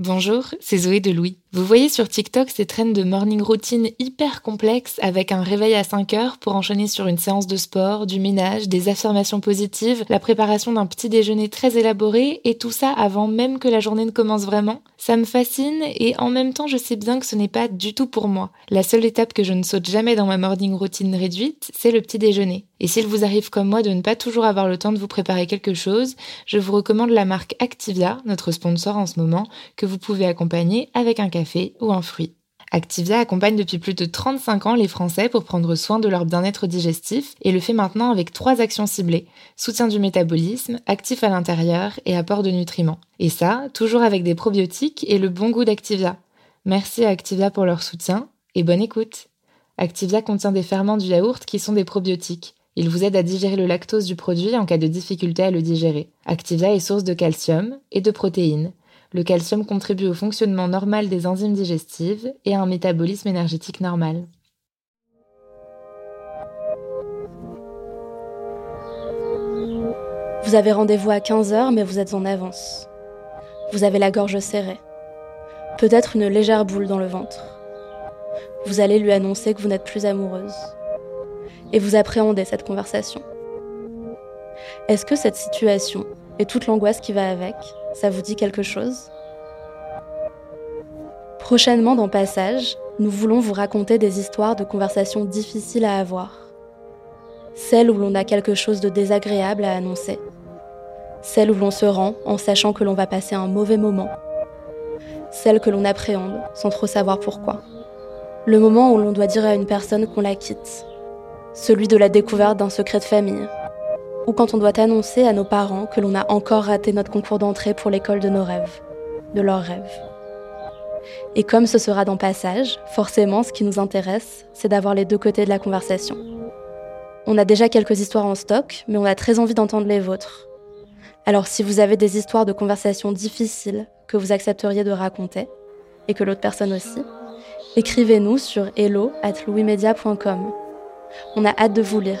Bonjour, c'est Zoé de Louis. Vous voyez sur TikTok ces traînes de morning routine hyper complexes avec un réveil à 5 heures pour enchaîner sur une séance de sport, du ménage, des affirmations positives, la préparation d'un petit déjeuner très élaboré et tout ça avant même que la journée ne commence vraiment. Ça me fascine et en même temps je sais bien que ce n'est pas du tout pour moi. La seule étape que je ne saute jamais dans ma morning routine réduite, c'est le petit déjeuner. Et s'il vous arrive comme moi de ne pas toujours avoir le temps de vous préparer quelque chose, je vous recommande la marque Activia, notre sponsor en ce moment, que vous pouvez accompagner avec un café ou un fruit. Activia accompagne depuis plus de 35 ans les Français pour prendre soin de leur bien-être digestif et le fait maintenant avec trois actions ciblées. Soutien du métabolisme, actif à l'intérieur et apport de nutriments. Et ça, toujours avec des probiotiques et le bon goût d'Activia. Merci à Activia pour leur soutien et bonne écoute. Activia contient des ferments du yaourt qui sont des probiotiques. Ils vous aident à digérer le lactose du produit en cas de difficulté à le digérer. Activia est source de calcium et de protéines le calcium contribue au fonctionnement normal des enzymes digestives et à un métabolisme énergétique normal. Vous avez rendez-vous à 15h mais vous êtes en avance. Vous avez la gorge serrée. Peut-être une légère boule dans le ventre. Vous allez lui annoncer que vous n'êtes plus amoureuse. Et vous appréhendez cette conversation. Est-ce que cette situation et toute l'angoisse qui va avec ça vous dit quelque chose? Prochainement dans Passage, nous voulons vous raconter des histoires de conversations difficiles à avoir. Celles où l'on a quelque chose de désagréable à annoncer. Celles où l'on se rend en sachant que l'on va passer un mauvais moment. Celles que l'on appréhende sans trop savoir pourquoi. Le moment où l'on doit dire à une personne qu'on la quitte. Celui de la découverte d'un secret de famille, ou quand on doit annoncer à nos parents que l'on a encore raté notre concours d'entrée pour l'école de nos rêves, de leurs rêves. Et comme ce sera dans Passage, forcément, ce qui nous intéresse, c'est d'avoir les deux côtés de la conversation. On a déjà quelques histoires en stock, mais on a très envie d'entendre les vôtres. Alors si vous avez des histoires de conversations difficiles que vous accepteriez de raconter, et que l'autre personne aussi, écrivez-nous sur hello at louismedia.com. On a hâte de vous lire.